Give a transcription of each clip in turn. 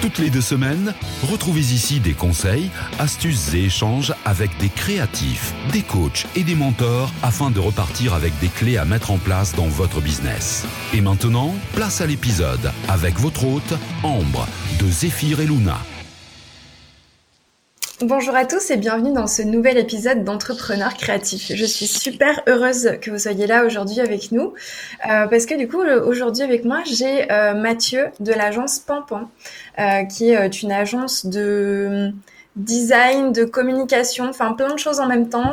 Toutes les deux semaines, retrouvez ici des conseils, astuces et échanges avec des créatifs, des coachs et des mentors afin de repartir avec des clés à mettre en place dans votre business. Et maintenant, place à l'épisode avec votre hôte, Ambre, de Zéphyr et Luna. Bonjour à tous et bienvenue dans ce nouvel épisode d'Entrepreneurs créatifs. Je suis super heureuse que vous soyez là aujourd'hui avec nous euh, parce que du coup aujourd'hui avec moi j'ai euh, Mathieu de l'agence Pampan euh, qui est une agence de design, de communication, enfin plein de choses en même temps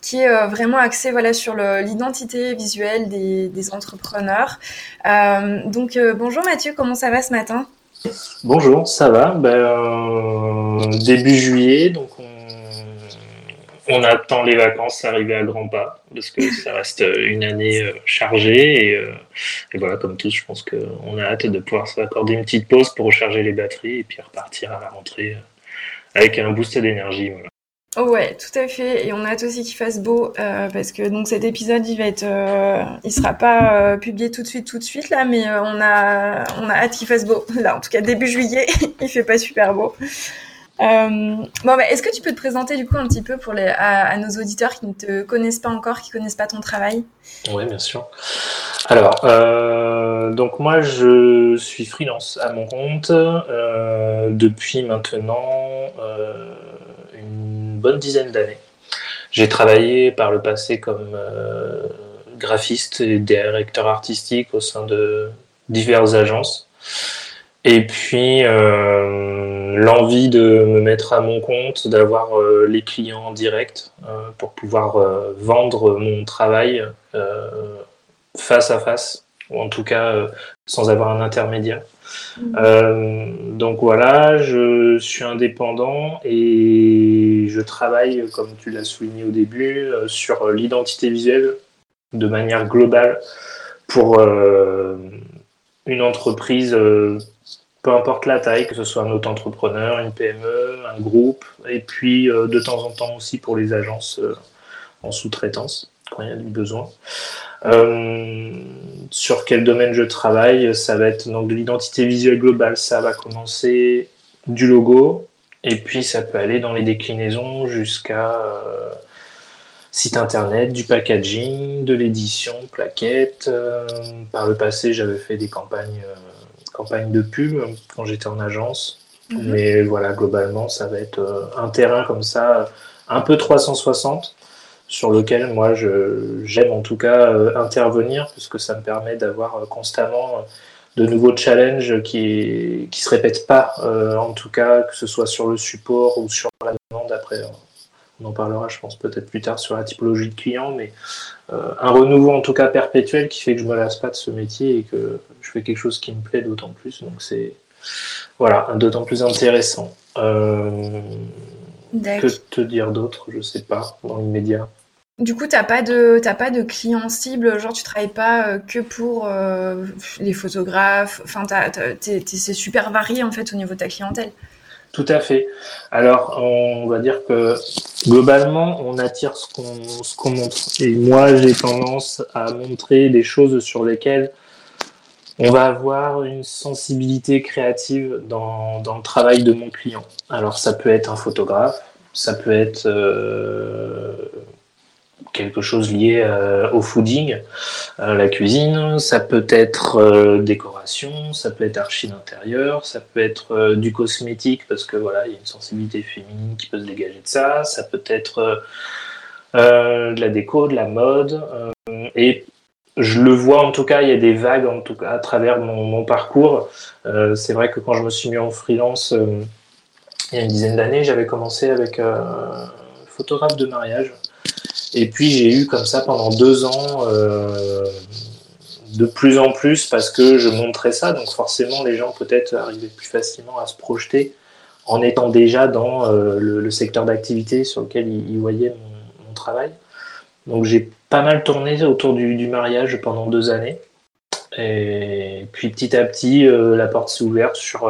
qui est vraiment axée voilà sur l'identité visuelle des, des entrepreneurs. donc bonjour Mathieu, comment ça va ce matin? Bonjour, ça va? Ben, euh, Début juillet, donc on, attend les vacances arriver à grands pas, parce que ça reste une année euh, chargée. Euh, et, voilà, comme tous, je pense qu'on a hâte de pouvoir s'accorder une petite pause pour recharger les batteries et puis repartir à la rentrée avec un boost d'énergie. Oh ouais, tout à fait. Et on a hâte aussi qu'il fasse beau euh, parce que donc cet épisode, il va être, euh, il sera pas euh, publié tout de suite, tout de suite là, mais on a, on a hâte qu'il fasse beau. Là, en tout cas début juillet, il fait pas super beau. bon, bah, est-ce que tu peux te présenter du coup un petit peu pour les, à, nos auditeurs qui ne te connaissent pas encore, qui connaissent pas ton travail? Oui, bien sûr. Alors, donc moi, je suis freelance à mon compte depuis maintenant bonne dizaine d'années. J'ai travaillé par le passé comme euh, graphiste et directeur artistique au sein de diverses agences. Et puis euh, l'envie de me mettre à mon compte, d'avoir euh, les clients en direct pour pouvoir vendre mon travail face à face, ou en tout cas sans avoir un intermédiaire. Euh, donc voilà, je suis indépendant et je travaille, comme tu l'as souligné au début, euh, sur l'identité visuelle de manière globale pour euh, une entreprise, peu importe la taille, que ce soit un auto-entrepreneur, une PME, un groupe, et puis de temps en temps aussi pour les agences en sous-traitance quand il y a du besoin. Euh, sur quel domaine je travaille, ça va être donc de l'identité visuelle globale. Ça va commencer du logo, et puis ça peut aller dans les déclinaisons jusqu'à euh, site internet, du packaging, de l'édition, plaquettes. Euh, par le passé, j'avais fait des campagnes, campagnes de pub quand j'étais en agence. Mhm. Mais voilà, globalement, ça va être un terrain comme ça, un peu 360 sur lequel moi j'aime en tout cas euh, intervenir puisque ça me permet d'avoir euh, constamment euh, de nouveaux challenges qui qui se répètent pas en tout cas que ce soit sur le support ou sur la demande. Après on en parlera je pense peut-être plus tard sur la typologie de client mais un renouveau en tout cas perpétuel qui fait que je me lasse pas de ce métier et que je fais quelque chose qui me plaît d'autant plus. Donc c'est voilà d'autant plus intéressant. Que te dire d'autre? Je sais pas dans l'immédiat du coup, t'as pas de t'as pas de clients cible, genre tu travailles pas euh, que pour euh, les photographes. Enfin, c'est super varié en fait au niveau de ta clientèle. Tout à fait. Alors, on va dire que globalement, on attire ce qu'on montre. Et moi, j'ai tendance à montrer des choses sur lesquelles on va avoir une sensibilité créative dans, dans le travail de mon client. Alors, ça peut être un photographe, ça peut être euh, quelque chose lié euh, au fooding, à la cuisine. Ça peut être euh, décoration, ça peut être archi d'intérieur, ça peut être euh, du cosmétique parce que voilà, il y a une sensibilité féminine qui peut se dégager de ça. Ça peut être de la déco, de la mode. et je le vois en tout cas, il y a des vagues en tout cas à travers mon, mon parcours. C'est vrai que quand je me suis mis en freelance il y a une dizaine d'années, j'avais commencé avec un photographe de mariage et puis j'ai eu comme ça pendant deux ans euh, de plus en plus parce que je montrais ça, donc forcément les gens peut-être arrivaient plus facilement à se projeter en étant déjà dans euh, le, secteur d'activité sur lequel ils, voyaient mon, travail. Donc j'ai pas mal tourné autour du, mariage pendant deux années. Et puis petit à petit, la porte s'est ouverte sur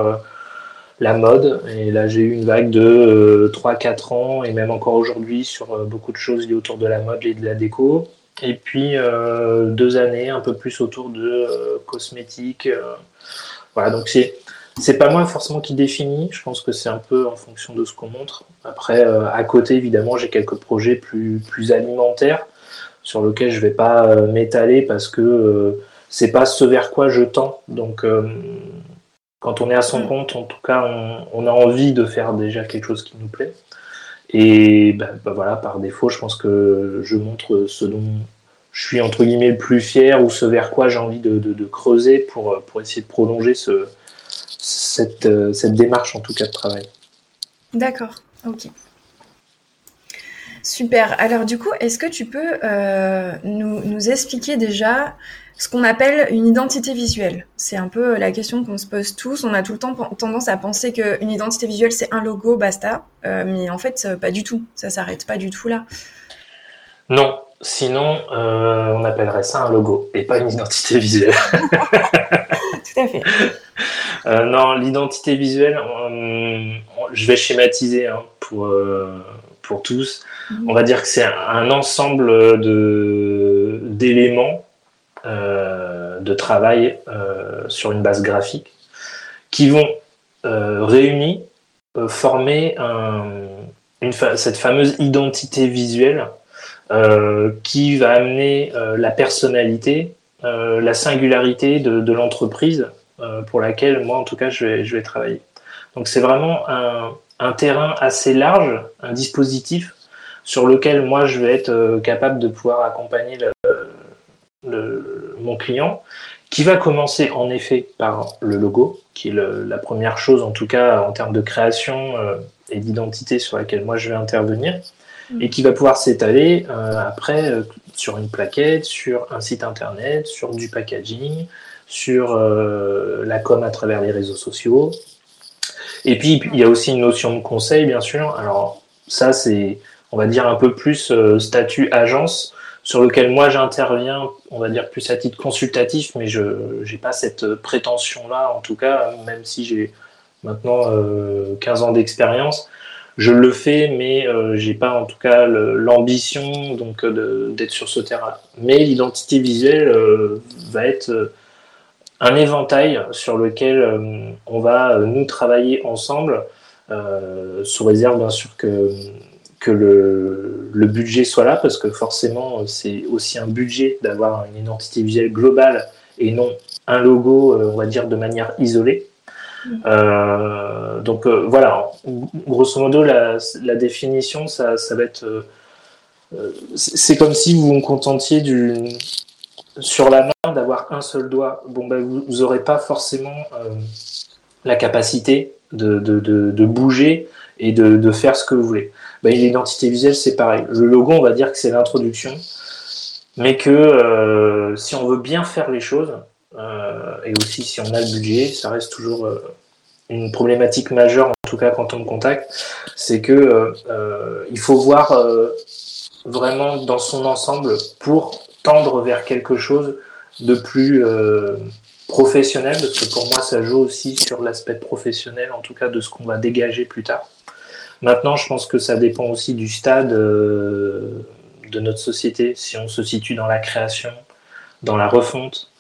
la mode. Et là, j'ai eu une vague de 3-4 ans, et même encore aujourd'hui, sur beaucoup de choses liées autour de la mode et de la déco. Et puis deux années, un peu plus autour de cosmétiques. voilà, donc c'est c'est pas moi forcément qui définit, je pense que c'est un peu en fonction de ce qu'on montre. Après, euh, à côté, évidemment, j'ai quelques projets plus, alimentaires sur lesquels je vais pas euh, m'étaler parce que euh, c'est pas ce vers quoi je tends. Donc, quand on est à son mm. compte, en tout cas, on, a envie de faire déjà quelque chose qui nous plaît. Et bah, bah, voilà, par défaut, je pense que je montre ce dont je suis entre guillemets le plus fier ou ce vers quoi j'ai envie de, de, creuser pour, pour essayer de prolonger ce, cette, euh, cette démarche en tout cas de travail. D'accord, ok. Super. Alors du coup, est-ce que tu peux euh, nous, nous, expliquer déjà ce qu'on appelle une identité visuelle? C'est un peu la question qu'on se pose tous. On a tout le temps tendance à penser qu'une identité visuelle, c'est un logo, basta. Euh, mais en fait, pas du tout. Ça s'arrête pas du tout là. Non, sinon, on appellerait ça un logo et pas une identité visuelle. tout à fait. Euh, non, l'identité visuelle, euh, je vais schématiser hein, pour, euh, pour tous. Mhm. On va dire que c'est un ensemble de, d'éléments de travail sur une base graphique qui vont réunis former une cette fameuse identité visuelle qui va amener la personnalité, la singularité de l'entreprise euh, pour laquelle moi en tout cas je vais, je vais travailler. Donc c'est vraiment un, un, terrain assez large, un dispositif sur lequel moi je vais être euh, capable de pouvoir accompagner le, mon client, qui va commencer en effet par le logo, qui est la première chose en tout cas en termes de création euh, et d'identité sur laquelle moi je vais intervenir, mm. et qui va pouvoir s'étaler après sur une plaquette, sur un site internet, sur du packaging, sur euh, la com à travers les réseaux sociaux. Et puis, il y a aussi une notion de conseil, bien sûr. Alors, ça, c'est, on va dire, un peu plus euh, statut agence, sur lequel moi j'interviens, on va dire, plus à titre consultatif, mais je n'ai pas cette prétention-là, en tout cas, même si j'ai maintenant 15 euh, ans d'expérience. Je le fais, mais j'ai pas en tout cas l'ambition donc d'être sur ce terrain. Mais l'identité visuelle va être un éventail sur lequel euh, on va euh, nous travailler ensemble, euh, sous réserve bien sûr que, que le, le, budget soit là, parce que forcément c'est aussi un budget d'avoir une identité visuelle globale et non un logo, on va dire, de manière isolée. donc voilà, grosso modo, la, la définition, ça, ça, va être. c'est comme si vous vous contentiez du, sur la main d'avoir un seul doigt, bon, ben, vous n'aurez pas forcément euh, la capacité de, bouger et de, faire ce que vous voulez. Ben, L'identité visuelle, c'est pareil. Le logo, on va dire que c'est l'introduction, mais que euh, si on veut bien faire les choses, euh, et aussi si on a le budget, ça reste toujours une problématique majeure, en tout cas quand on me contacte, c'est que il faut voir vraiment dans son ensemble pour tendre vers quelque chose de plus euh, professionnel, parce que pour moi, ça joue aussi sur l'aspect professionnel, en tout cas de ce qu'on va dégager plus tard. Maintenant, je pense que ça dépend aussi du stade euh, de notre société, si on se situe dans la création, dans la refonte,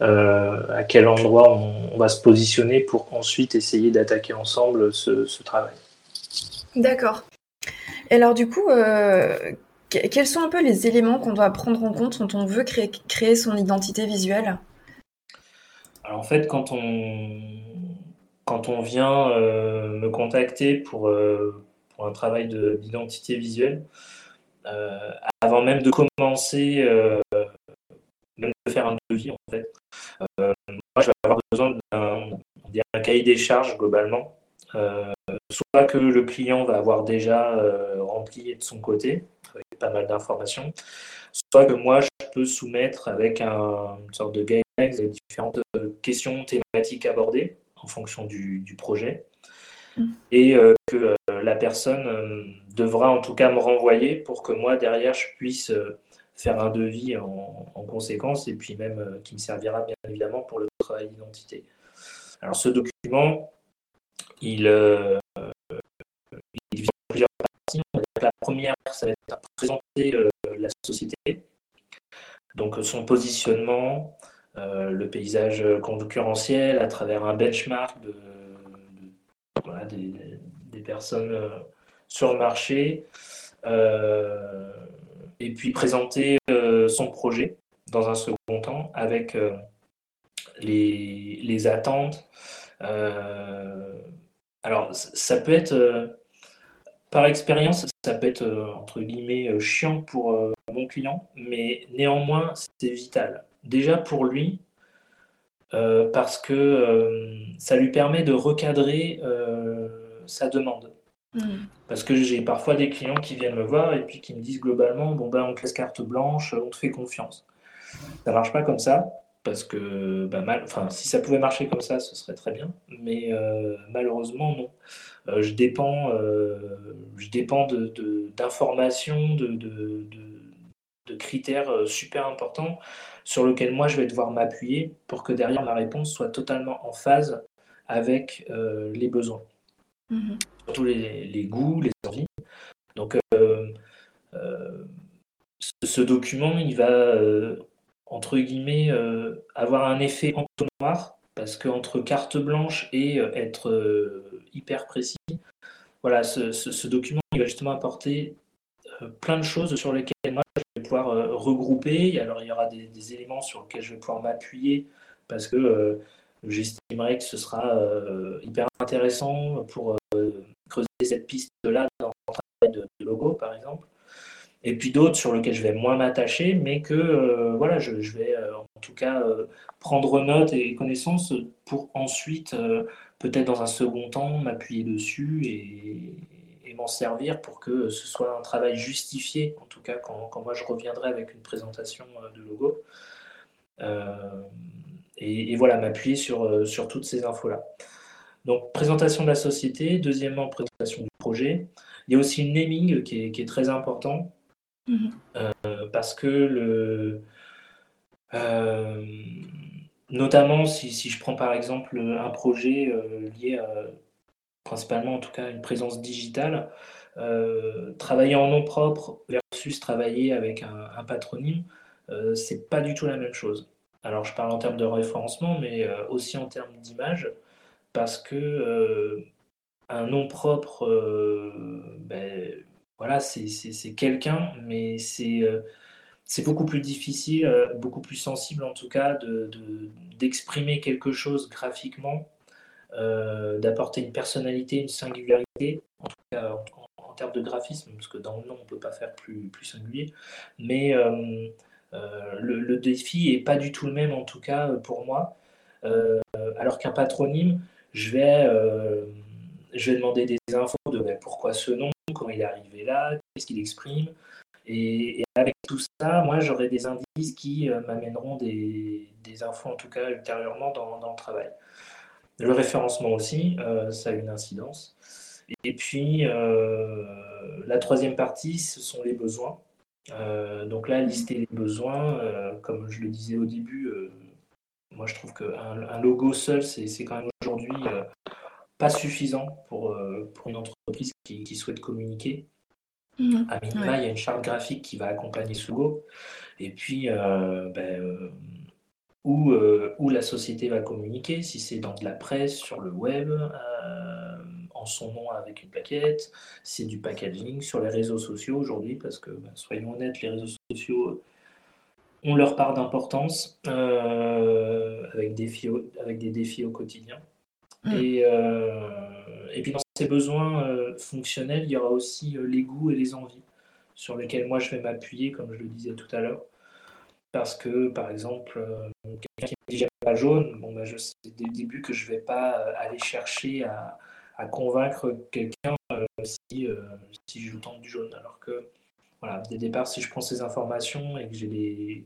euh, à quel endroit on, va se positionner pour ensuite essayer d'attaquer ensemble ce, ce travail. D'accord. Et alors du coup, quels sont un peu les éléments qu'on doit prendre en compte quand on veut créer, son identité visuelle? Alors en fait, quand on, quand on vient euh, me contacter pour, euh, pour un travail d'identité visuelle, euh, avant même de commencer, même de faire un devis, en fait, moi je vais avoir besoin d'un cahier des charges globalement. soit que le client va avoir déjà rempli de son côté, pas mal d'informations, soit que moi je peux soumettre avec un, une sorte de guidelines différentes euh, questions thématiques abordées en fonction du, projet, mm. et euh, que euh, la personne devra en tout cas me renvoyer pour que moi derrière je puisse faire un devis en, conséquence et puis même qui me servira bien évidemment pour le travail d'identité. Alors ce document, il. La première, ça va être à présenter la société, donc son positionnement, le paysage concurrentiel à travers un benchmark de, des, personnes euh, sur le marché, euh, et puis présenter euh, son projet dans un second temps avec les, les, attentes. alors, ça peut être, par expérience, ça peut être entre guillemets chiant pour mon client, mais néanmoins, c'est vital. Déjà pour lui, euh, parce que euh, ça lui permet de recadrer euh, sa demande. Hmm. Parce que j'ai parfois des clients qui viennent me voir et puis qui me disent globalement bon ben on te laisse carte blanche, on te fait confiance. Ça marche pas comme ça parce que bah, mal, si ça pouvait marcher comme ça, ce serait très bien, mais malheureusement non. je dépends, je dépends d'informations, de, de, de, critères super importants sur lequel moi je vais devoir m'appuyer pour que derrière ma réponse soit totalement en phase avec euh, les besoins. Mhm. Surtout les, goûts, les envies. Donc euh, euh, ce, document, il va, entre guillemets, avoir un effet entonnoir, parce qu'entre carte blanche et être hyper précis, voilà, ce, ce, document, il va justement apporter plein de choses sur lesquelles moi pouvoir euh, regrouper. Alors, il y aura des, éléments sur lesquels je vais pouvoir m'appuyer parce que euh, j'estimerais que ce sera euh, hyper intéressant pour creuser cette piste-là dans le travail de, logo, par exemple. Et puis d'autres sur lesquels je vais moins m'attacher, mais que voilà, je, vais en tout cas prendre note et connaissance pour ensuite, peut-être dans un second temps, m'appuyer dessus et, m'en servir pour que ce soit un travail justifié, en tout cas quand, moi je reviendrai avec une présentation euh, de logo. Euh, et, voilà, m'appuyer sur, euh, sur toutes ces infos-là. Donc, présentation de la société, deuxièmement, présentation du projet. Il y a aussi le naming qui est très important mhm. parce que le. notamment si, si, je prends par exemple un projet lié à principalement en tout cas une présence digitale. Euh, travailler en nom propre versus travailler avec un, patronyme, euh, c'est pas du tout la même chose. Alors je parle en termes de référencement, mais euh, aussi en termes d'image, parce que un nom propre, ben, voilà, c'est quelqu'un, mais c'est c'est beaucoup plus difficile, beaucoup plus sensible en tout cas d'exprimer de, quelque chose graphiquement euh, d'apporter une personnalité, une singularité, en tout cas en, termes de graphisme, parce que dans le nom, on ne peut pas faire plus, singulier. Mais euh, euh, le, défi n'est pas du tout le même, en tout cas pour moi. alors qu'un patronyme, je vais, je vais demander des infos ben, pourquoi ce nom, comment il est arrivé là, qu'est-ce qu'il exprime. Et, avec tout ça, moi, j'aurai des indices qui m'amèneront des, infos, en tout cas ultérieurement, dans, le travail. Le référencement aussi, euh, ça a une incidence. Et puis, euh, la troisième partie, ce sont les besoins. Euh, donc là, lister les besoins, comme je le disais au début, moi je trouve qu'un un logo seul, c'est quand même aujourd'hui pas suffisant pour, pour une entreprise qui, souhaite communiquer. Mmh. à minima, il y a une charte graphique qui va accompagner logo. Et puis, ben, où, euh, où la société va communiquer, si c'est dans de la presse, sur le web, euh, en son nom avec une plaquette, c'est du packaging sur les réseaux sociaux aujourd'hui, parce que, ben, soyons honnêtes, les réseaux sociaux ont leur part d'importance euh, avec, avec des défis au quotidien. Mm. Et, et puis dans ces besoins fonctionnels, il y aura aussi les goûts et les envies sur lesquels moi je vais m'appuyer, comme je le disais tout à l'heure parce que, par exemple, euh, quelqu'un qui dit j'aime pas jaune, bon, ben, je sais dès le début que je ne vais pas euh, aller chercher à, convaincre quelqu'un euh, si, si je tente du jaune. Alors que, voilà, dès le départ, si je prends ces informations et que, les,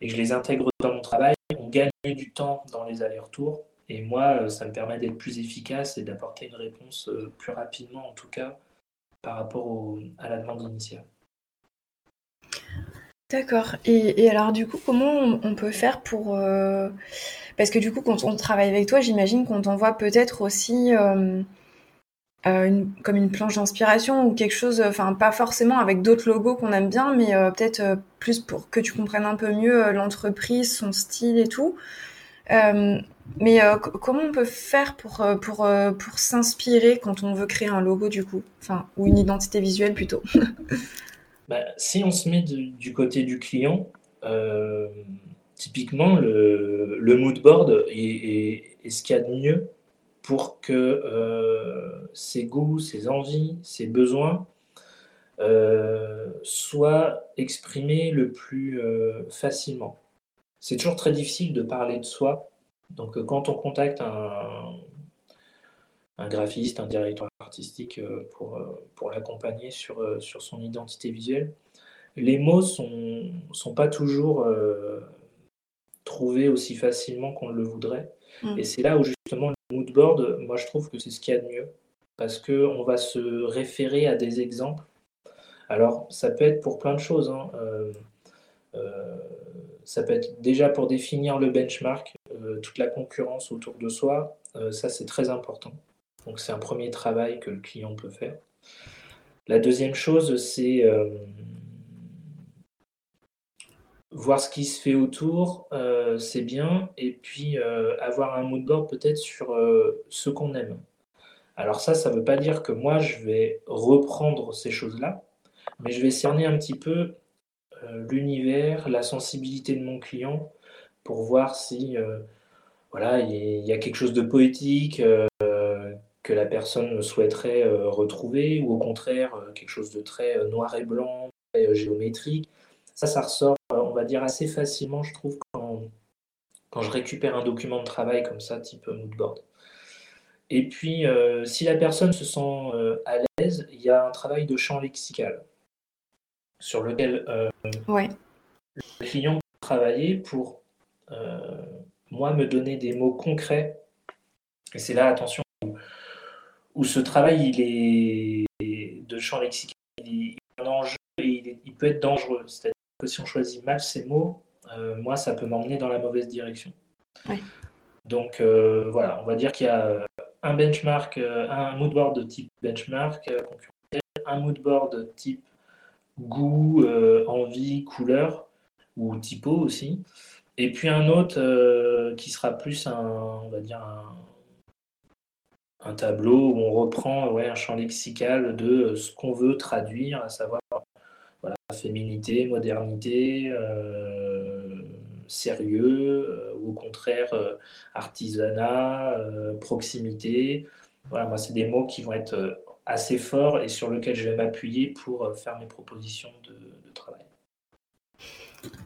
et que je les intègre dans mon travail, on gagne du temps dans les allers-retours. Et moi, ça me permet d'être plus efficace et d'apporter une réponse plus rapidement, en tout cas, par rapport à la demande initiale. D'accord. Et, alors du coup, comment on, peut faire pour... Euh, parce que du coup, quand on travaille avec toi, j'imagine qu'on t'envoie peut-être aussi euh, euh, comme une planche d'inspiration ou quelque chose, enfin pas forcément avec d'autres logos qu'on aime bien, mais peut-être plus pour que tu comprennes un peu mieux l'entreprise, son style et tout. Mais comment on peut faire pour, pour, pour s'inspirer quand on veut créer un logo du coup? Enfin, ou une identité visuelle plutôt Bah, si on se met du côté du client, euh, typiquement, le, le mood board est, ce qu'il y a de mieux pour que euh, ses goûts, ses envies, ses besoins euh, soient exprimés le plus facilement. C'est toujours très difficile de parler de soi. Donc, quand on contacte un, un graphiste, un directeur artistique euh, pour, euh, pour l'accompagner sur, euh, sur son identité visuelle. Les mots ne sont, sont pas toujours trouvés aussi facilement qu'on le voudrait. Mm. Et c'est là où justement le mood board, moi je trouve que c'est ce qu'il y a de mieux. Parce qu'on va se référer à des exemples. Alors ça peut être pour plein de choses. Hein. Ça peut être déjà pour définir le benchmark, toute la concurrence autour de soi. ça c'est très important. Donc c'est un premier travail que le client peut faire. La deuxième chose, c'est euh, voir ce qui se fait autour, euh, c'est bien, et puis euh, avoir un mood board peut-être sur ce qu'on aime. Alors ça, ça ne veut pas dire que moi, je vais reprendre ces choses-là, mais je vais cerner un petit peu l'univers, la sensibilité de mon client pour voir si voilà, il y a quelque chose de poétique, que la personne souhaiterait euh, retrouver, ou au contraire euh, quelque chose de très euh, noir et blanc, très géométrique. Ça, ça ressort, on va dire, assez facilement, je trouve, quand, quand je récupère un document de travail comme ça, type moodboard. Et puis, si la personne se sent à l'aise, il y a un travail de champ lexical sur lequel ouais. le client peut travailler pour, moi, me donner des mots concrets. Et c'est là, attention, où ce travail il est de champ lexical, il est un enjeu et il, peut être dangereux. C'est-à-dire que si on choisit mal ces mots, euh, moi, ça peut m'emmener dans la mauvaise direction. Donc euh, voilà, on va dire qu'il y a un benchmark, euh, un moodboard de type benchmark un moodboard de type goût, envie, couleur ou typo aussi, et puis un autre qui sera plus un, tableau où on reprend un champ lexical de ce qu'on veut traduire, à savoir voilà, féminité, modernité, euh, sérieux, euh, ou au contraire euh, artisanat, proximité. Voilà, moi, c'est des mots qui vont être assez forts et sur lesquels je vais m'appuyer pour faire mes propositions de, de travail.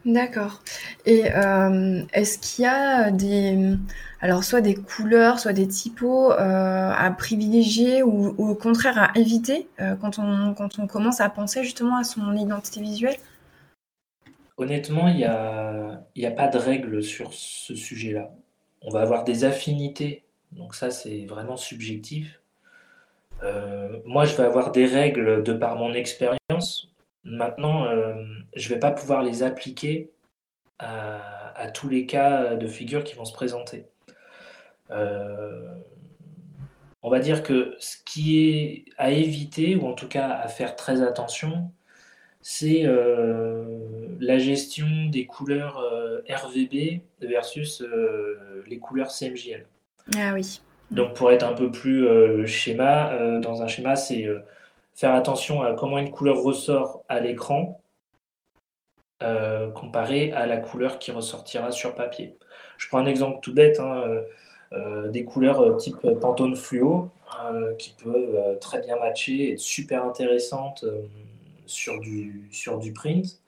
D'accord. Et euh, est-ce qu'il y a des, alors soit des couleurs, soit des typos euh, à privilégier ou, au contraire à éviter euh, quand, on, quand on commence à penser justement à son identité visuelle? Honnêtement, il n'y a, a pas de règle sur ce sujet-là. On va avoir des affinités, donc ça c'est vraiment subjectif. Moi, je vais avoir des règles de par mon expérience. Maintenant, euh, je ne vais pas pouvoir les appliquer à, tous les cas de figure qui vont se présenter. Euh, on va dire que ce qui est à éviter, ou en tout cas à faire très attention, c'est euh, la gestion des couleurs RVB versus les couleurs CMJL. Ah oui. Donc pour être un peu plus schéma, dans un schéma, c'est faire attention à comment une couleur ressort à l'écran euh, comparé à la couleur qui ressortira sur papier. Je prends un exemple tout bête, hein, euh, euh, des couleurs type Pantone fluo qui peuvent très bien matcher, être super intéressantes sur, du, sur du print,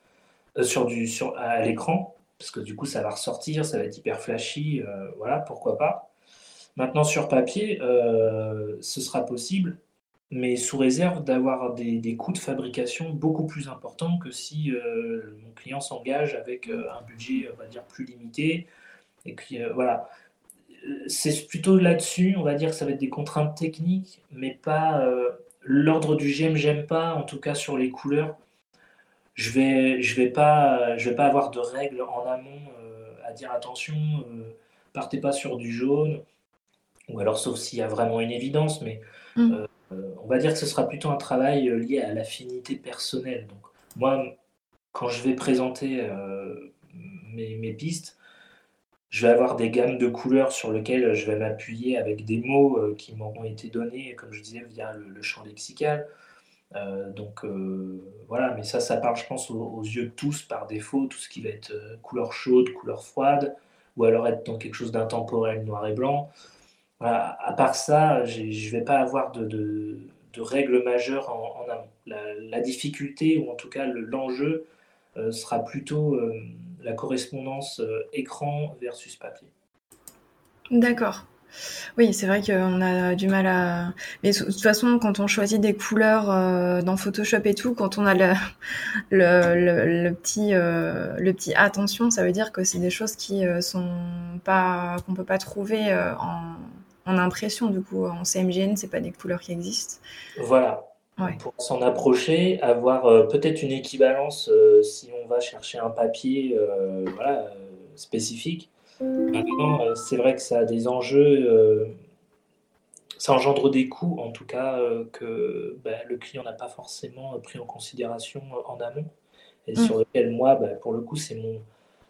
sur du, sur, à l'écran, parce que du coup ça va ressortir, ça va être hyper flashy, voilà, pourquoi pas. Maintenant sur papier, ce sera possible, mais sous réserve d'avoir des, coûts de fabrication beaucoup plus importants que si euh, mon client s'engage avec euh, un budget, on va dire, plus limité. Et puis euh, voilà, c'est plutôt là-dessus, on va dire que ça va être des contraintes techniques, mais pas l'ordre du j'aime, j'aime pas, en tout cas sur les couleurs. je vais, je vais pas, vais pas avoir de règles en amont à dire attention, partez pas sur du jaune, ou alors sauf s'il y a vraiment une évidence, mais mm. on va dire que ce sera plutôt un travail lié à l'affinité personnelle. Donc moi, quand je vais présenter mes, mes pistes, je vais avoir des gammes de couleurs sur lesquelles je vais m'appuyer avec des mots euh, qui m'auront été donnés, comme je disais, via le, champ lexical. Euh, donc euh, voilà, mais ça, ça parle, je pense, aux, yeux de tous par défaut, tout ce qui va être couleur chaude, couleur froide, ou alors être dans quelque chose d'intemporel, noir et blanc. À part ça, je ne vais pas avoir de, règles majeures en, amont. La, difficulté, ou en tout cas l'enjeu, sera plutôt la correspondance euh, écran versus papier. D'accord. Oui, c'est vrai qu'on a du mal à. Mais de toute façon, quand on choisit des couleurs euh, dans Photoshop et tout, quand on a le, petit, euh, le petit attention, ça veut dire que c'est des choses qui sont pas qu'on peut pas trouver en, en, impression. Du coup, en CMGN, c'est pas des couleurs qui existent. Voilà. Pour s'en approcher, avoir euh, peut-être une équivalence euh, si on va chercher un papier euh, spécifique. Maintenant, c'est vrai que ça a des enjeux, ça engendre des coûts en tout cas que bah, le client n'a pas forcément pris en considération en amont et mm. sur lequel moi, bah, pour le coup, c'est mon,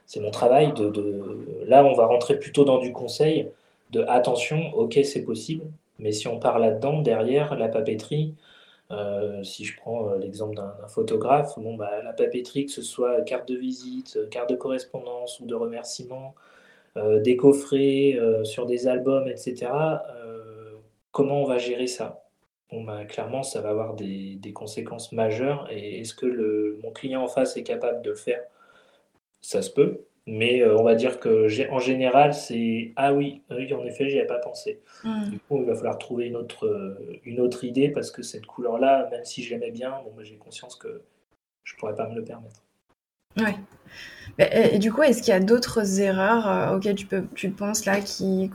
c'est mon travail. De, de, Là, on va rentrer plutôt dans du conseil de attention, ok, c'est possible, mais si on part là-dedans, derrière, la papeterie, euh, si je prends euh, l'exemple d'un photographe, bon, bah, la papeterie, que ce soit carte de visite, euh, carte de correspondance ou de remerciement, des coffrets sur des albums, etc., comment on va gérer ça? Bon, bah, Clairement, ça va avoir des, conséquences majeures. Et est-ce que le, mon client en face est capable de le faire? Ça se peut. Mais euh, on va dire que en général, c'est ah oui, oui, en effet, j'y avais pas pensé. Hmm. Du coup, il va falloir trouver une autre, euh, une autre idée parce que cette couleur-là, même si je l'aimais bien, bon, j'ai conscience que je pourrais pas me le permettre. Ouais. Et, du coup, est-ce qu'il y a d'autres erreurs euh, auxquelles tu, peux, tu penses là qui,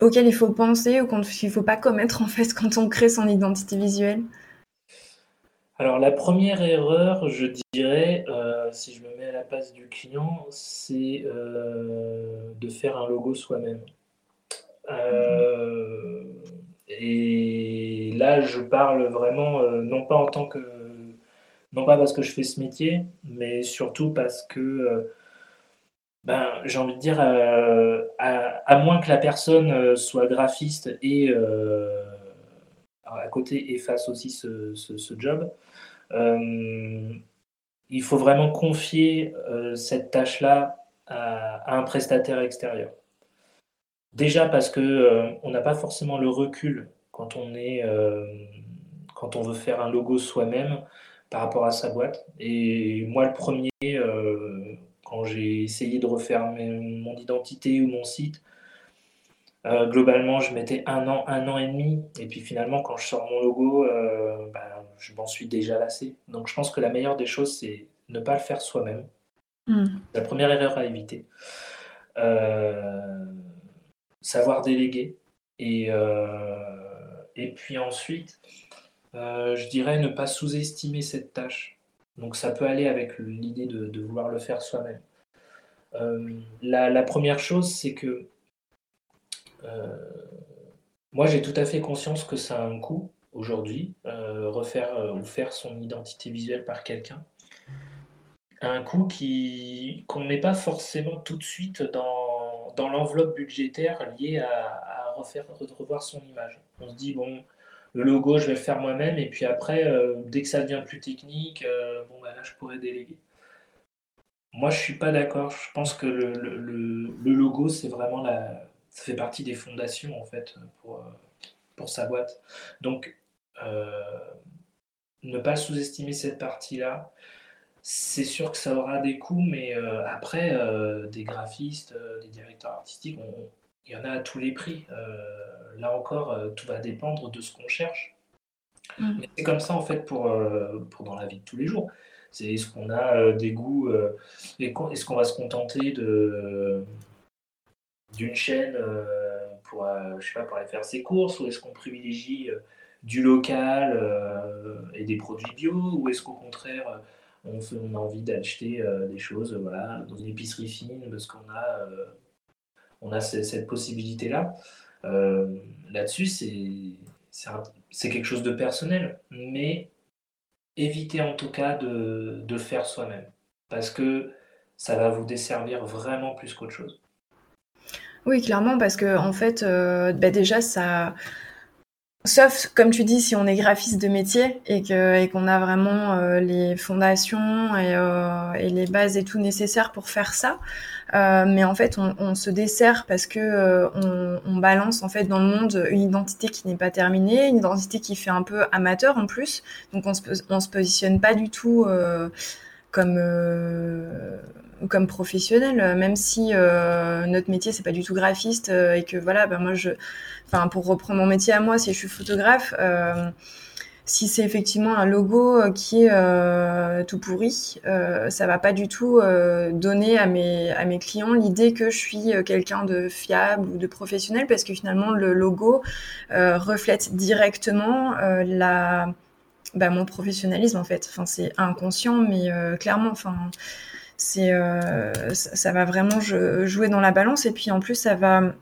auxquelles il faut penser ou qu'il ne faut pas commettre en fait quand on crée son identité visuelle? Alors la première erreur, je dirais, euh, si je me mets à la place du client, c'est euh, de faire un logo soi-même. Euh, et là, je parle vraiment, non pas en tant que, non pas parce que je fais ce métier, mais surtout parce que, ben, j'ai envie de dire, à, moins que la personne soit graphiste et à côté et fasse aussi ce job, euh, il faut vraiment confier euh, cette tâche-là à, un prestataire extérieur. Déjà parce que euh, on n'a pas forcément le recul quand on est quand on veut faire un logo soi-même par rapport à sa boîte. Et moi, le premier, quand j'ai essayé de refaire mon identité ou mon site, globalement, je mettais un an, un an et demi. Et puis finalement, quand je sors mon logo, bah, je m'en suis déjà lassé. Donc je pense que la meilleure des choses, c'est ne pas le faire soi-même. Hmm. La première erreur à éviter. Euh, savoir déléguer. Et, euh, et puis ensuite, euh, je dirais ne pas sous-estimer cette tâche. Donc ça peut aller avec l'idée de, vouloir le faire soi-même. La, la, première chose, c'est que moi j'ai tout à fait conscience que ça a un coût aujourd'hui, euh, refaire euh, ou faire son identité visuelle par quelqu'un, un coût qui qu'on n'est pas forcément tout de suite dans, dans l'enveloppe budgétaire liée à, refaire revoir son image. On se dit bon, le logo je vais le faire moi-même et puis après euh, dès que ça devient plus technique, bon bah là je pourrais déléguer. Moi je suis pas d'accord. Je pense que le logo c'est vraiment la, ça fait partie des fondations en fait pour pour sa boîte. Donc euh, ne pas sous-estimer cette partie-là. C'est sûr que ça aura des coûts, mais euh, après, euh, des graphistes, des directeurs artistiques, il y en a à tous les prix. là encore, tout va dépendre de ce qu'on cherche. Mmh. C'est comme ça en fait pour, pour dans la vie de tous les jours. C'est est-ce qu'on a des goûts, est-ce qu'on va se contenter de d'une chaîne pour, je sais pas, pour aller faire ses courses, ou est-ce qu'on privilégie du local euh, et des produits bio Ou est-ce qu'au contraire, on, a envie d'acheter des choses voilà, dans une épicerie fine parce qu'on a, on a cette possibilité-là. Là-dessus, c'est quelque chose de personnel, mais évitez en tout cas de, de faire soi-même parce que ça va vous desservir vraiment plus qu'autre chose. Oui, clairement, parce que en fait, euh, bah, déjà, ça. Sauf, comme tu dis, si on est graphiste de métier et que et qu'on a vraiment euh, les fondations et, euh, et, les bases et tout nécessaire pour faire ça. mais en fait, on, on, se dessert parce que on, on, balance en fait dans le monde une identité qui n'est pas terminée, une identité qui fait un peu amateur en plus. Donc on se, on se positionne pas du tout comme comme professionnel, euh, même si euh, notre métier c'est pas du tout graphiste euh, et que voilà, ben moi je, enfin pour reprendre mon métier à moi, si je suis photographe, si c'est effectivement un logo qui est tout pourri, ça va pas du tout donner à mes à mes clients l'idée que je suis quelqu'un de fiable ou de professionnel parce que finalement le logo reflète directement la bah, mon professionnalisme en fait. Enfin c'est inconscient mais clairement enfin c'est euh, ça, va vraiment jouer dans la balance. Et puis en plus ça va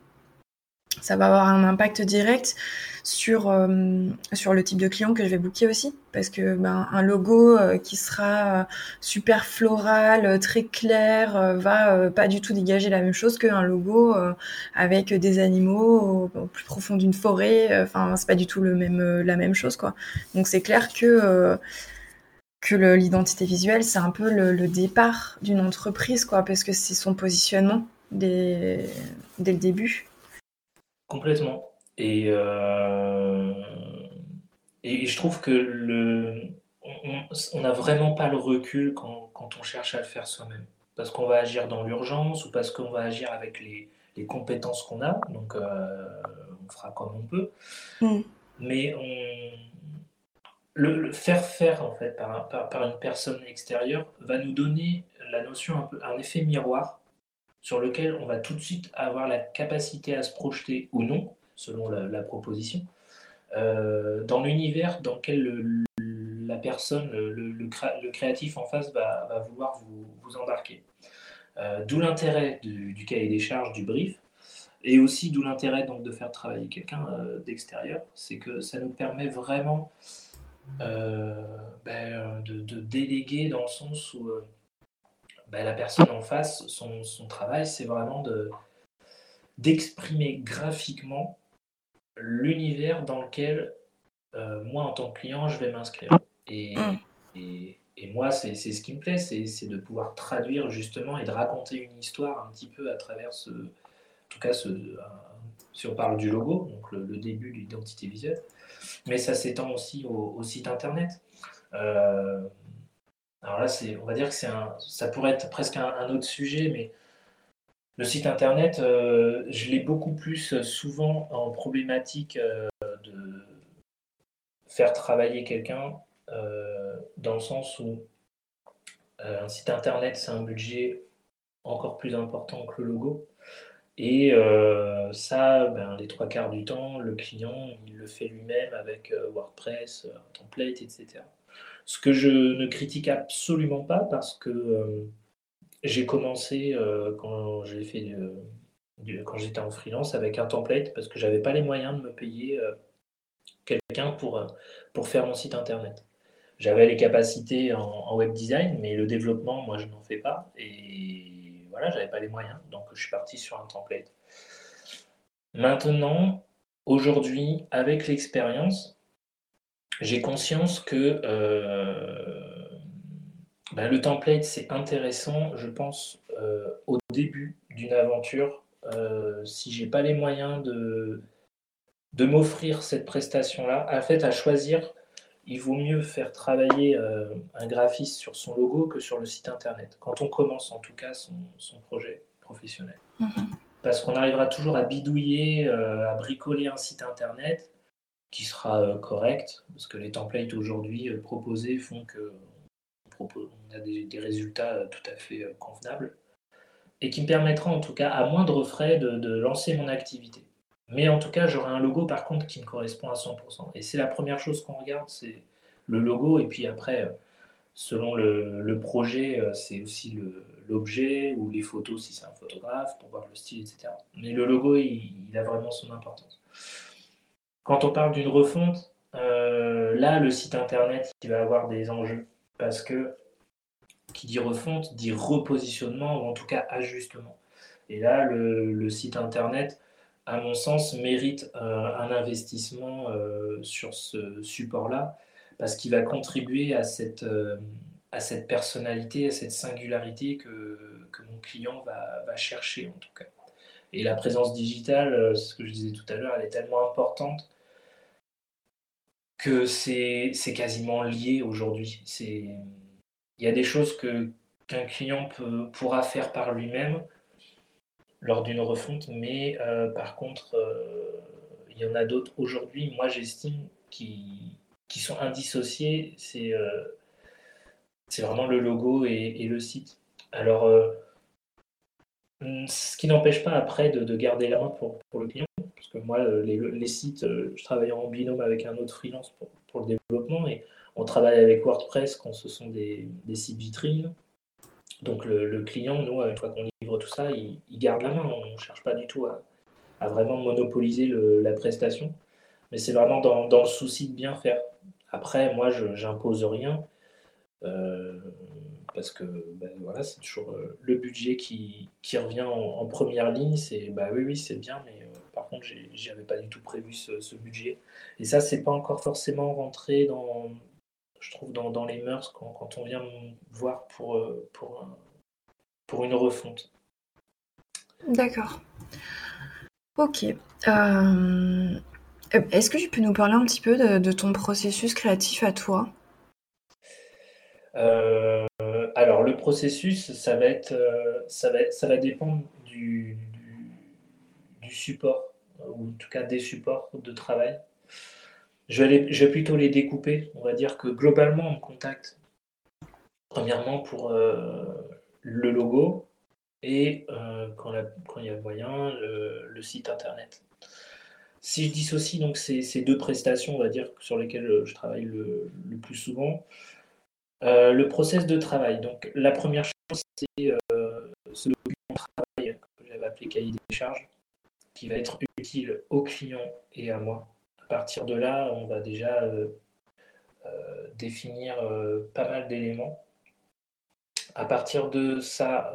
ça va avoir un impact direct sur euh, sur le type de client que je vais booker aussi. Parce que ben un logo euh, qui sera super floral très clair va pas du tout dégager la même chose qu'un logo avec des animaux au, plus profond d'une forêt. Enfin c'est pas du tout le même la même chose quoi. Donc c'est clair que que l'identité visuelle, c'est un peu le, départ d'une entreprise, quoi, parce que c'est son positionnement dès, dès, le début. Complètement. Et, euh, et je trouve que le, on n'a vraiment pas le recul quand, quand, on cherche à le faire soi-même. Parce qu'on va agir dans l'urgence ou parce qu'on va agir avec les, les compétences qu'on a. Donc, euh, on fera comme on peut. Mm. Mais on le, faire faire en fait par, par, une personne extérieure va nous donner la notion un effet miroir sur lequel on va tout de suite avoir la capacité à se projeter ou non selon la, proposition. Euh, dans l'univers dans lequel la personne le, créatif en face va, vouloir vous, embarquer. Euh, d'où l'intérêt du, cahier des charges du brief et aussi d'où l'intérêt donc de faire travailler quelqu'un euh, d'extérieur c'est que ça nous permet vraiment ben, euh, de, déléguer dans le sens où euh, ben, la personne en face, son, son travail, c'est vraiment de d'exprimer graphiquement l'univers dans lequel moi, en tant que client, je vais m'inscrire. Et, mm. et, et, moi, c'est ce qui me plaît, c'est de pouvoir traduire justement et de raconter une histoire un petit peu à travers ce, en tout cas, ce, si on parle du logo, donc le, début de l'identité visuelle, mais ça s'étend aussi au, site internet. Euh, alors là, on va dire que un, ça pourrait être presque un, autre sujet, mais le site internet, euh, je l'ai beaucoup plus souvent en problématique euh, de faire travailler quelqu'un dans le sens où un site internet, c'est un budget encore plus important que le logo. Et euh, ça, ben, les trois quarts du temps, le client, il le fait lui-même avec euh, WordPress, un euh, template, etc. Ce que je ne critique absolument pas parce que j'ai commencé quand j'ai fait quand j'étais en freelance avec un template parce que j'avais pas les moyens de me payer quelqu'un pour, pour faire mon site internet. J'avais les capacités en, en, web design, mais le développement, moi, je n'en fais pas. Et voilà, j'avais pas les moyens, donc je suis parti sur un template. Maintenant, aujourd'hui, avec l'expérience, j'ai conscience que euh, ben, le template, c'est intéressant, je pense, euh, au début d'une aventure. Euh, si j'ai pas les moyens de, de m'offrir cette prestation-là, en fait, à choisir il vaut mieux faire travailler euh, un graphiste sur son logo que sur le site internet, quand on commence en tout cas son, projet professionnel. Mhm. Parce qu'on arrivera toujours à bidouiller, euh, à bricoler un site internet qui sera euh, correct, parce que les templates aujourd'hui proposés font que on a des, résultats tout à fait convenables, et qui me permettra en tout cas à moindre frais de lancer mon activité. Mais en tout cas, j'aurai un logo par contre qui me correspond à 100%. Et c'est la première chose qu'on regarde, c'est le logo. Et puis après, selon le, projet, c'est aussi l'objet ou les photos si c'est un photographe pour voir le style, etc. Mais le logo, il, a vraiment son importance. Quand on parle d'une refonte, là, le site internet, il va avoir des enjeux parce que qui dit refonte dit repositionnement ou en tout cas ajustement. Et là, le, site internet, à mon sens, mérite euh, un investissement euh, sur ce support-là parce qu'il va contribuer à cette, euh, à cette personnalité, à cette singularité que, que mon client va, va, chercher en tout cas. Et la présence digitale, ce que je disais tout à l'heure, elle est tellement importante que c'est quasiment lié aujourd'hui. Il y a des choses qu'un client peut, pourra faire par lui-même lors d'une refonte, mais euh, par contre, euh, il y en a d'autres aujourd'hui, moi j'estime, qui, qui sont indissociés. C'est euh, vraiment le logo et, le site. Alors, ce qui n'empêche pas après de, garder la main pour, pour, le client, parce que moi, les, les, sites, je travaille en binôme avec un autre freelance pour, pour, le développement et on travaille avec WordPress quand ce sont des, des sites vitrines. Donc le, client, nous, une fois qu'on livre tout ça, il, garde la main. On ne cherche pas du tout à, vraiment monopoliser la prestation. Mais c'est vraiment dans, le souci de bien faire. Après, moi, je n'impose rien. Euh, parce que ben, voilà, c'est toujours euh, le budget qui, revient en, première ligne. C'est bah oui, oui, c'est bien, mais euh, par contre, j'avais pas du tout prévu ce, ce budget. Et ça, c'est pas encore forcément rentré dans, je trouve, dans, dans les mœurs quand, quand, on vient me voir pour, euh, pour, pour une refonte. D'accord. Ok. Euh, est-ce que tu peux nous parler un petit peu de, ton processus créatif à toi? Euh, Alors, le processus, ça va, être, ça va, ça va dépendre du, du support, ou en tout cas des supports de travail. Je vais, plutôt les découper. On va dire que globalement, on me contacte premièrement pour euh, le logo et euh, quand, il y a moyen, le, site internet. Si je dissocie donc ces, deux prestations, on va dire, sur lesquelles je travaille le, plus souvent, euh, le process de travail. Donc la première chose, c'est ce document de travail que j'avais appelé cahier des charges, qui va être utile au client et à moi partir de là, on va déjà euh, euh, définir euh, pas mal d'éléments. À partir de ça,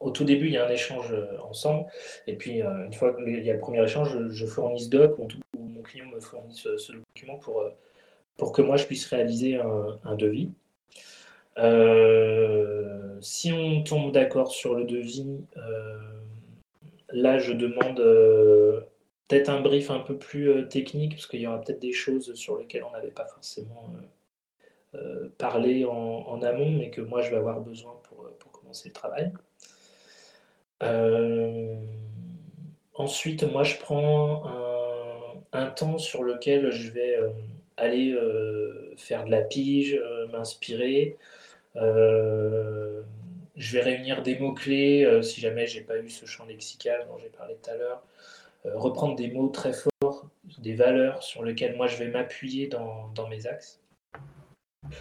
au tout début, il y a un échange ensemble. Et puis, une fois qu'il y a le premier échange, je, fournis ce doc ou, mon client me fournit ce, document pour, pour que moi, je puisse réaliser un, devis. si on tombe d'accord sur le devis, là, je demande peut-être un brief un peu plus euh, technique, parce qu'il y aura peut-être des choses sur lesquelles on n'avait pas forcément euh, euh, parlé en, amont, mais que moi je vais avoir besoin pour, commencer le travail. ensuite, moi je prends un, temps sur lequel je vais aller faire de la pige, m'inspirer. je vais réunir des mots-clés si jamais j'ai pas eu ce champ lexical dont j'ai parlé tout à l'heure. Euh, reprendre des mots très forts, des valeurs sur lesquelles moi je vais m'appuyer dans, mes axes.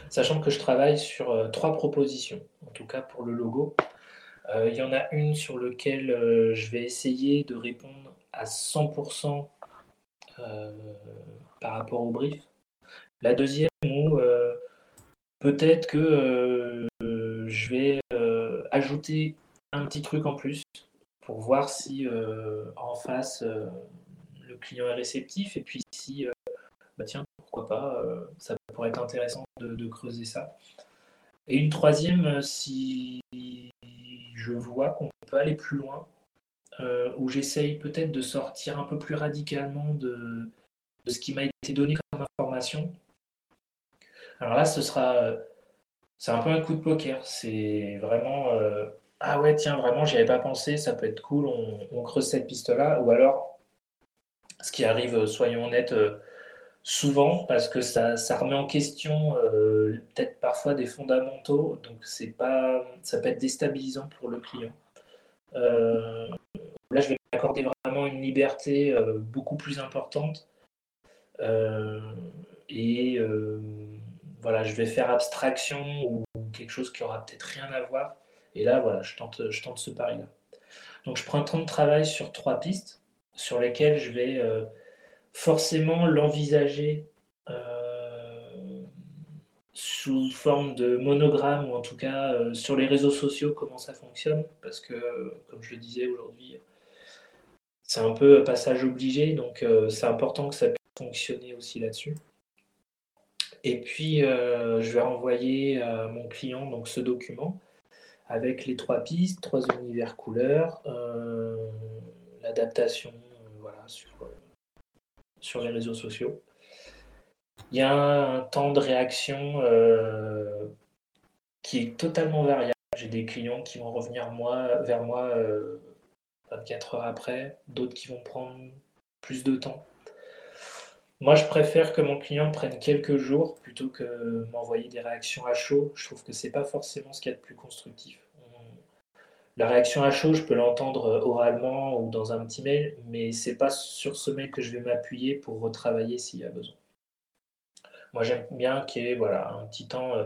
Sachant que je travaille sur euh, trois propositions, en tout cas pour le logo. Euh, il y en a une sur laquelle je vais essayer de répondre à 100% par rapport au brief. La deuxième où peut-être que je vais ajouter un petit truc en plus voir si euh, en face euh, le client est réceptif et puis si, euh, bah tiens, pourquoi pas, ça pourrait être intéressant de, creuser ça. Et une troisième, si je vois qu'on peut aller plus loin, où j'essaye peut-être de sortir un peu plus radicalement de ce qui m'a été donné comme information. Alors là, ce sera, c'est un peu un coup de poker. C'est vraiment, ah ouais, tiens, vraiment, j'y avais pas pensé, ça peut être cool, on, creuse cette piste-là. Ou alors, ce qui arrive, euh, soyons honnêtes, euh, souvent, parce que ça, remet en question euh, peut-être parfois des fondamentaux, donc c'est pas, ça peut être déstabilisant pour le client. là, je vais accorder vraiment une liberté beaucoup plus importante. et voilà, je vais faire abstraction ou, quelque chose qui aura peut-être rien à voir. Et là, voilà, je tente, je tente ce pari-là. Donc, je prends un temps de travail sur trois pistes sur lesquelles je vais euh, forcément l'envisager euh, sous forme de monogramme ou en tout cas euh, sur les réseaux sociaux comment ça fonctionne. Parce que comme je le disais aujourd'hui c'est un peu passage obligé donc c'est important que ça puisse fonctionner aussi là-dessus. Et puis je vais renvoyer à mon client donc ce document avec les trois pistes trois univers couleurs l'adaptation voilà, sur, sur les réseaux sociaux. Il y a un temps de réaction euh, qui est totalement variable. J'ai des clients qui vont revenir vers moi 24 euh, heures après, d'autres qui vont prendre plus de temps. Moi, je préfère que mon client prenne quelques jours plutôt que m'envoyer des réactions à chaud. Je trouve que c'est pas forcément ce qu'il y a de plus constructif. La réaction à chaud, je peux l'entendre euh, oralement ou dans un petit mail, mais c'est pas sur ce mail que je vais m'appuyer pour retravailler s'il y a besoin. Moi, j'aime bien qu'il y ait voilà, un petit temps euh,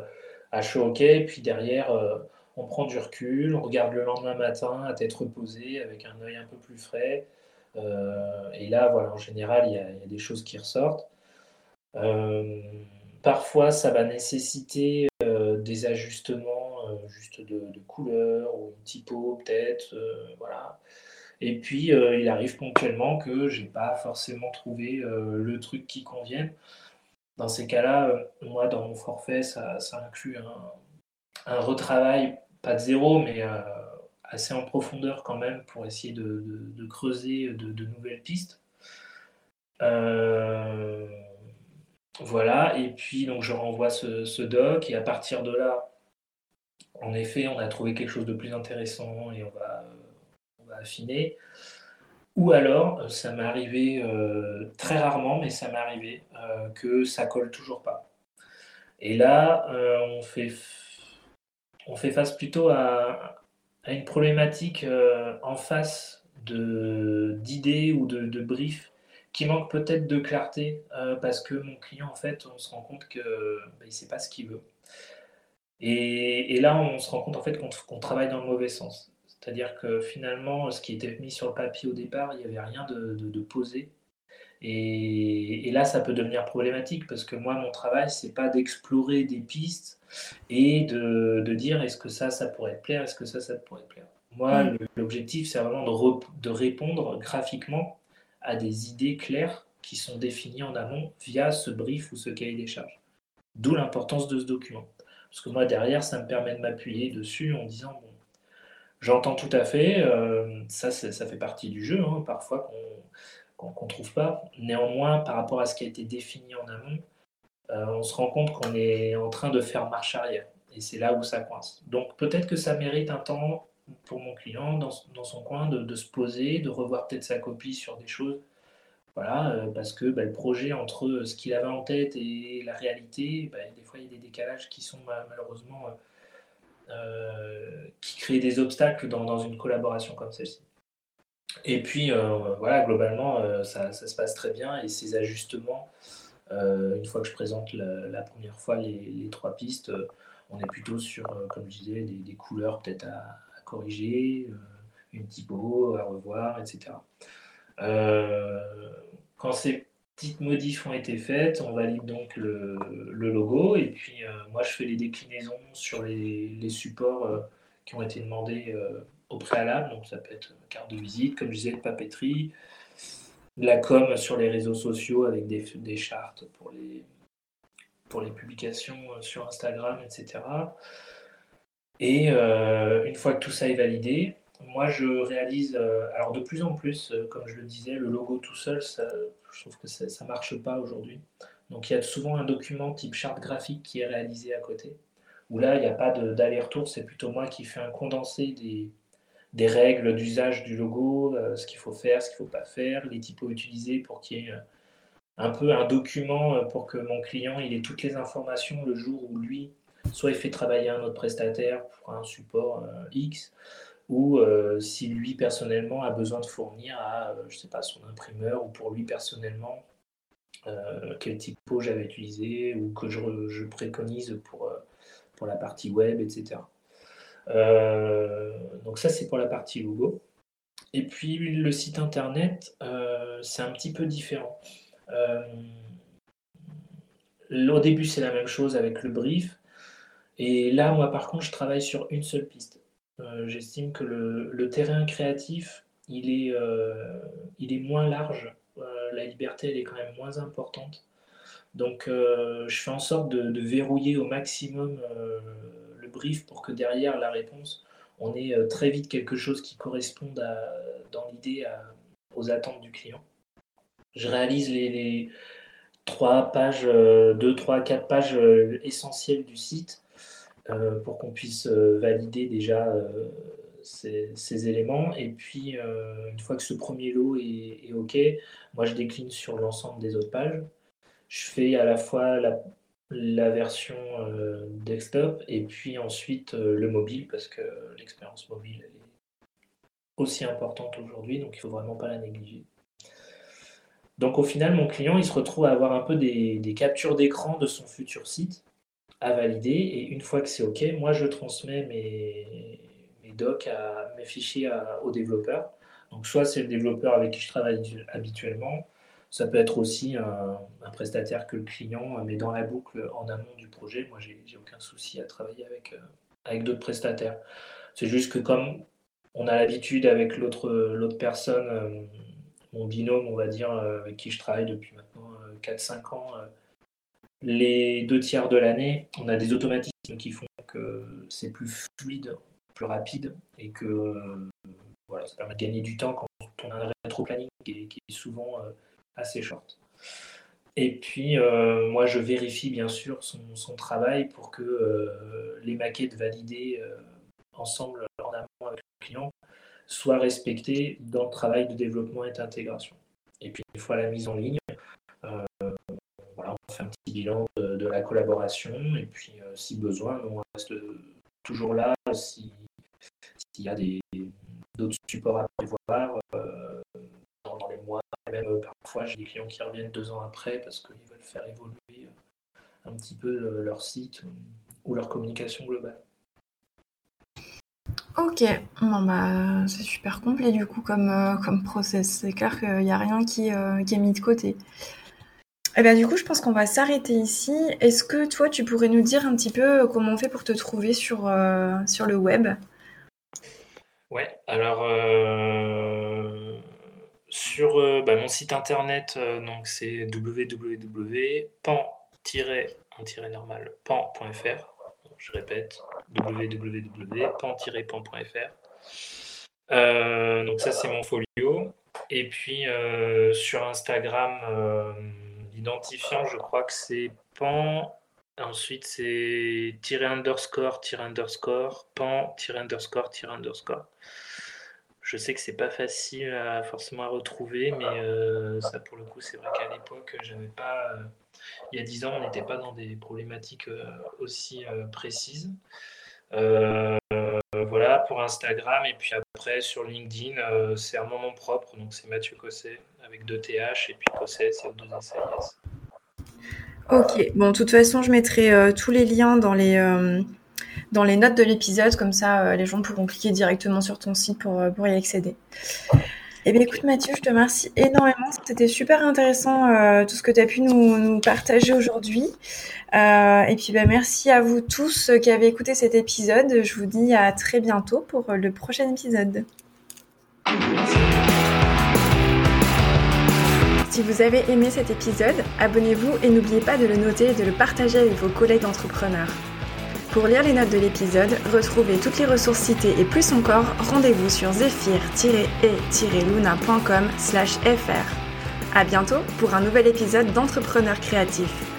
à chaud, ok, puis derrière, euh, on prend du recul, on regarde le lendemain matin à tête reposée, avec un œil un peu plus frais. et là, voilà, en général, il y, a, des choses qui ressortent. parfois, ça va nécessiter des ajustements juste de, couleur ou une typo peut-être, euh, voilà. Et puis euh, il arrive ponctuellement que j'ai pas forcément trouvé le truc qui convienne. Dans ces cas-là, moi dans mon forfait, ça, inclut un, retravail, pas de zéro, mais assez en profondeur quand même pour essayer de, creuser de, nouvelles pistes. voilà, et puis donc je renvoie ce, doc, et à partir de là, en effet, on a trouvé quelque chose de plus intéressant et on va, affiner. Ou alors, ça m'est arrivé euh, très rarement, mais ça m'est arrivé euh, que ça colle toujours pas. Et là, euh, on, fait, face plutôt à, une problématique en face d'idées ou de, de briefs qui manquent peut-être de clarté parce que mon client, en fait, on se rend compte qu'il bah, ne sait pas ce qu'il veut. Et, là, on se rend compte en fait qu'on travaille dans le mauvais sens. C'est-à-dire que finalement, ce qui était mis sur le papier au départ, il n'y avait rien de, posé. Et, là, ça peut devenir problématique parce que moi, mon travail, c'est pas d'explorer des pistes et de, dire est-ce que ça, ça pourrait te plaire, est-ce que ça, ça pourrait te plaire. Moi, mm. l'objectif, c'est vraiment de, de, répondre graphiquement à des idées claires qui sont définies en amont via ce brief ou ce cahier des charges. D'où l'importance de ce document. Parce que moi, derrière, ça me permet de m'appuyer dessus en disant, bon, j'entends tout à fait, euh, ça, ça fait partie du jeu, hein, parfois qu'on ne trouve pas. Néanmoins, par rapport à ce qui a été défini en amont, euh, on se rend compte qu'on est en train de faire marche arrière. Et c'est là où ça coince. Donc peut-être que ça mérite un temps pour mon client dans, son coin de, de, se poser, de revoir peut-être sa copie sur des choses voilà, euh, parce que bah, le projet entre ce qu'il avait en tête et la réalité, bah, des fois il y a des décalages qui sont malheureusement euh, euh, qui créent des obstacles dans, une collaboration comme celle-ci. Et puis voilà, globalement, ça, se passe très bien et ces ajustements, une fois que je présente la, première fois les, trois pistes, on est plutôt sur, comme je disais, des, couleurs peut-être à, corriger, une typo à revoir, etc. Euh, quand ces petites modifs ont été faites, on valide donc le, logo et puis euh, moi je fais les déclinaisons sur les, supports euh, qui ont été demandés au préalable. Donc ça peut être carte de visite, comme je disais, papeterie, de la com sur les réseaux sociaux avec des, des chartes pour les, pour les publications sur Instagram, etc. Et une fois que tout ça est validé, moi, je réalise, euh, alors de plus en plus, euh, comme je le disais, le logo tout seul, je trouve que ça ne marche pas aujourd'hui. Donc il y a souvent un document type charte graphique qui est réalisé à côté, où là, il n'y a pas d'aller-retour, c'est plutôt moi qui fais un condensé des, des règles d'usage du logo, euh, ce qu'il faut faire, ce qu'il ne faut pas faire, les typos utilisés pour qu'il y ait un peu un document pour que mon client il ait toutes les informations le jour où lui, soit il fait travailler un autre prestataire pour un support X, ou euh, si lui personnellement a besoin de fournir à, euh, je sais pas, son imprimeur ou pour lui personnellement quel typo j'avais utilisé ou que je, préconise pour, pour la partie web, etc. donc ça, c'est pour la partie logo. Et puis le site internet, c'est un petit peu différent. au début, c'est la même chose avec le brief. Et là, moi, par contre, je travaille sur une seule piste. Euh, j'estime que le, terrain créatif, il est, euh, il est moins large. Euh, la liberté, elle est quand même moins importante. Donc, je fais en sorte de, verrouiller au maximum le brief pour que derrière la réponse, on ait très vite quelque chose qui corresponde dans l'idée aux attentes du client. Je réalise les, les trois pages, deux, trois, quatre pages essentielles du site pour qu'on puisse euh, valider déjà euh, ces, éléments. Et puis, une fois que ce premier lot est, OK, moi, je décline sur l'ensemble des autres pages. Je fais à la fois la, version desktop et puis ensuite le mobile parce que l'expérience mobile est aussi importante aujourd'hui, donc il ne faut vraiment pas la négliger. Donc au final, mon client, il se retrouve à avoir un peu des captures d'écran de son futur site à valider. Et une fois que c'est OK, moi, je transmets mes, mes docs, à, mes fichiers au développeur. Donc, soit c'est le développeur avec qui je travaille habituellement, ça peut être aussi un, prestataire que le client met dans la boucle en amont du projet. Moi, j'ai aucun souci à travailler avec, euh, avec d'autres prestataires. C'est juste que comme on a l'habitude avec l'autre personne, euh, mon binôme, on va dire, euh, avec qui je travaille depuis maintenant 4-5 ans, les deux tiers de l'année, on a des automatismes qui font que c'est plus fluide, plus rapide et que euh, voilà, ça permet de gagner du temps quand on a un rétro-planning qui, est souvent euh, assez short. Et puis, euh, moi, je vérifie bien sûr son, travail pour que les maquettes validées ensemble en amont avec le client soient respectées dans le travail de développement et d'intégration. Et puis, une fois la mise en ligne, fait un petit bilan de, la collaboration et puis euh, si besoin, on reste toujours là s'il y a d'autres supports à prévoir euh, dans, les mois. même euh, parfois, j'ai des clients qui reviennent deux ans après parce qu'ils veulent faire évoluer un petit peu leur site ou leur communication globale. Ok, bah, c'est super complet du coup comme, comme process. C'est clair qu'il n'y a rien qui, qui, est mis de côté. Eh bien, du coup, je pense qu'on va s'arrêter ici. Est-ce que toi, tu pourrais nous dire un petit peu comment on fait pour te trouver sur, euh, sur le web? Ouais, alors euh, sur euh, bah, mon site internet, donc c'est www.pan-normal pan.fr. Je répète, www.pan-pan.fr. donc ça, c'est mon folio. Et puis sur Instagram L'identifiant, je crois que c'est pan. Ensuite, c'est tirer underscore, tirer underscore, pan, tirer underscore, tirer underscore. Je sais que c'est pas facile à, forcément à retrouver, mais euh, ça pour le coup, c'est vrai qu'à l'époque, j'avais pas. Euh, il y a dix ans, on n'était pas dans des problématiques euh, aussi précises. voilà pour Instagram et puis après sur LinkedIn, c'est un nom propre, donc c'est Mathieu Cosset avec deux TH et puis Cosset, c'est deux SAS. Ok, bon, de toute façon, je mettrai euh, tous les liens dans les, euh, dans les notes de l'épisode, comme ça, euh, les gens pourront cliquer directement sur ton site pour, pour y accéder. Eh bien, écoute, Mathieu, je te remercie énormément. C'était super intéressant tout ce que tu as pu nous, nous partager aujourd'hui. et puis, bah, merci à vous tous qui avez écouté cet épisode. Je vous dis à très bientôt pour le prochain épisode. Si vous avez aimé cet épisode, abonnez-vous et n'oubliez pas de le noter et de le partager avec vos collègues d'entrepreneurs. Pour lire les notes de l'épisode, retrouvez toutes les ressources citées et plus encore, rendez-vous sur zephyr-e-luna.com fr. À bientôt pour un nouvel épisode d'Entrepreneurs créatifs.